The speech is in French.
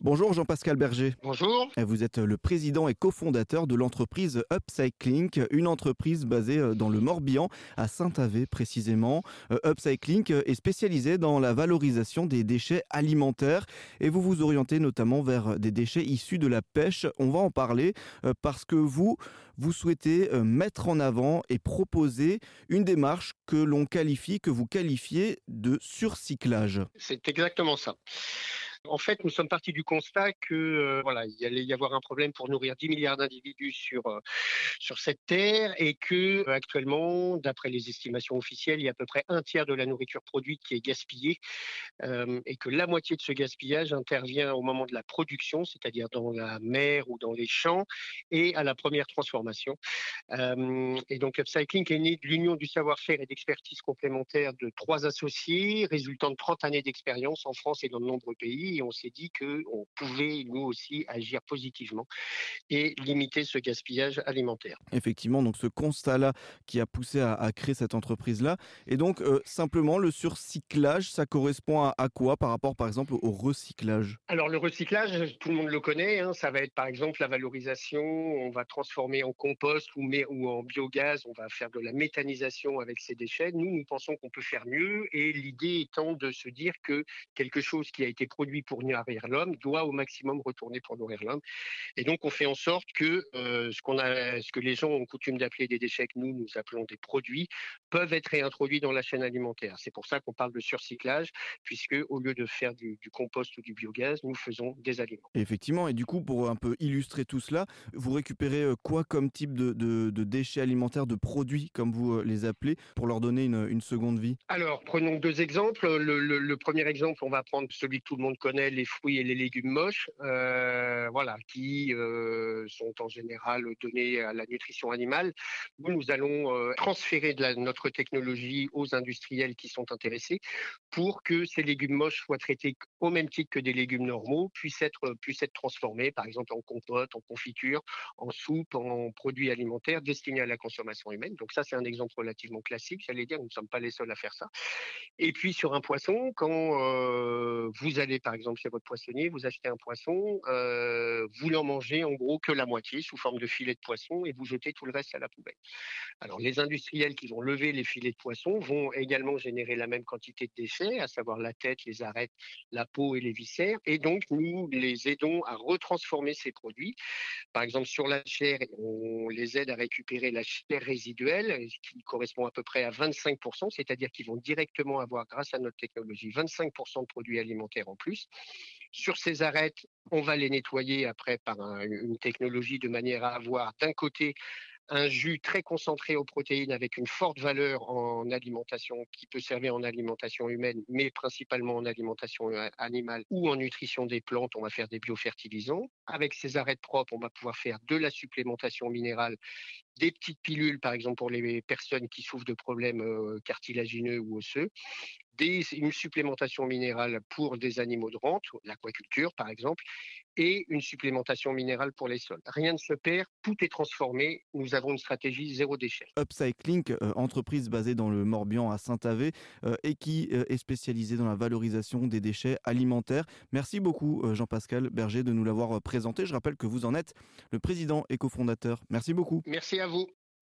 Bonjour Jean-Pascal Berger. Bonjour. Vous êtes le président et cofondateur de l'entreprise Upcycling, une entreprise basée euh, dans le Morbihan, à Saint-Avé précisément. Euh, Upcycling est spécialisé dans la valorisation des déchets alimentaires et vous vous orientez notamment vers des déchets issus de la pêche. On va en parler euh, parce que vous, vous souhaitez mettre en avant et proposer une démarche que l'on qualifie, que vous qualifiez de surcyclage. C'est exactement ça. En fait, nous sommes partis du constat que euh, voilà, il allait y avoir un problème pour nourrir 10 milliards d'individus sur euh, sur cette terre et que euh, actuellement, d'après les estimations officielles, il y a à peu près un tiers de la nourriture produite qui est gaspillée et que la moitié de ce gaspillage intervient au moment de la production, c'est-à-dire dans la mer ou dans les champs et à la première transformation. et donc, Upcycling est né de l'union du savoir-faire et d'expertise complémentaire de trois associés, résultant de 30 années d'expérience en France et dans de nombreux pays et on s'est dit qu'on pouvait nous aussi agir positivement et limiter ce gaspillage alimentaire. Effectivement, donc ce constat-là qui a poussé à, créer cette entreprise-là. Et donc, euh, simplement, le surcyclage, ça correspond à, quoi par rapport, par exemple, au recyclage? Alors, le recyclage, tout le monde le connaît. Hein, ça va être, par exemple, la valorisation. On va transformer en compost ou, ou en biogaz. On va faire de la méthanisation avec ces déchets. Nous, nous pensons qu'on peut faire mieux. Et l'idée étant de se dire que quelque chose qui a été produit pour nourrir l'homme doit au maximum retourner pour nourrir l'homme. Et donc, on fait en sorte que euh, ce, que les gens ont coutume d'appeler des déchets, nous, nous appelons des produits, peuvent être réintroduits dans la chaîne alimentaire. C'est pour ça qu'on parle de surcyclage, puisque au lieu de faire du, compost ou du biogaz, nous faisons des aliments. effectivement, et du coup, pour un peu illustrer tout cela, vous récupérez euh, quoi comme type de, de, déchets alimentaires, de produits, comme vous euh, les appelez, pour leur donner une, une seconde vie? Alors, prenons deux exemples. Le, le, premier exemple, on va prendre celui que tout le monde connaît les fruits et les légumes moches, euh, voilà, qui euh, sont en général donnés à la nutrition animale. Nous, nous allons euh, transférer de notre technologie aux industriels qui sont intéressés pour que ces légumes moches soient traités au même titre que des légumes normaux, puissent être, puissent être transformés, par exemple en compote, en confiture, en soupe, en produits alimentaires destinés à la consommation humaine. Donc ça, c'est un exemple relativement classique. J'allais dire, nous ne sommes pas les seuls à faire ça. Et puis sur un poisson, quand vous allez par exemple chez votre poissonnier, vous achetez un poisson, euh, vous n'en mangez en gros que la moitié sous forme de filet de poisson et vous jetez tout le reste à la poubelle. Alors les industriels qui vont lever les filets de poisson vont également générer la même quantité de déchets, à savoir la tête, les arêtes, la peau et les viscères. Et donc nous les aidons à retransformer ces produits. Par exemple sur la chair, on les aide à récupérer la chair résiduelle qui correspond à peu près à 25%, c'est-à-dire qu'ils vont directement avoir, grâce à notre technologie, 25% de produits alimentaires en plus. Sur ces arêtes, on va les nettoyer après par une technologie de manière à avoir d'un côté un jus très concentré aux protéines avec une forte valeur en alimentation qui peut servir en alimentation humaine, mais principalement en alimentation euh, animale ou en nutrition des plantes. On va faire des biofertilisants. Avec ces arêtes propres, on va pouvoir faire de la supplémentation minérale, des petites pilules, par exemple pour les personnes qui souffrent de problèmes euh, cartilagineux ou osseux, des, une supplémentation minérale pour des animaux de rente, l'aquaculture par exemple, et une supplémentation minérale pour les sols. Rien ne se perd, tout est transformé. Nous avons une stratégie zéro déchet. Upcycling, euh, entreprise basée dans le Morbihan à Saint-Avé euh, et qui euh, est spécialisée dans la valorisation des déchets alimentaires. Merci beaucoup Jean-Pascal Berger de nous l'avoir présenté. Je rappelle que vous en êtes le président et cofondateur. Merci beaucoup. Merci à vous.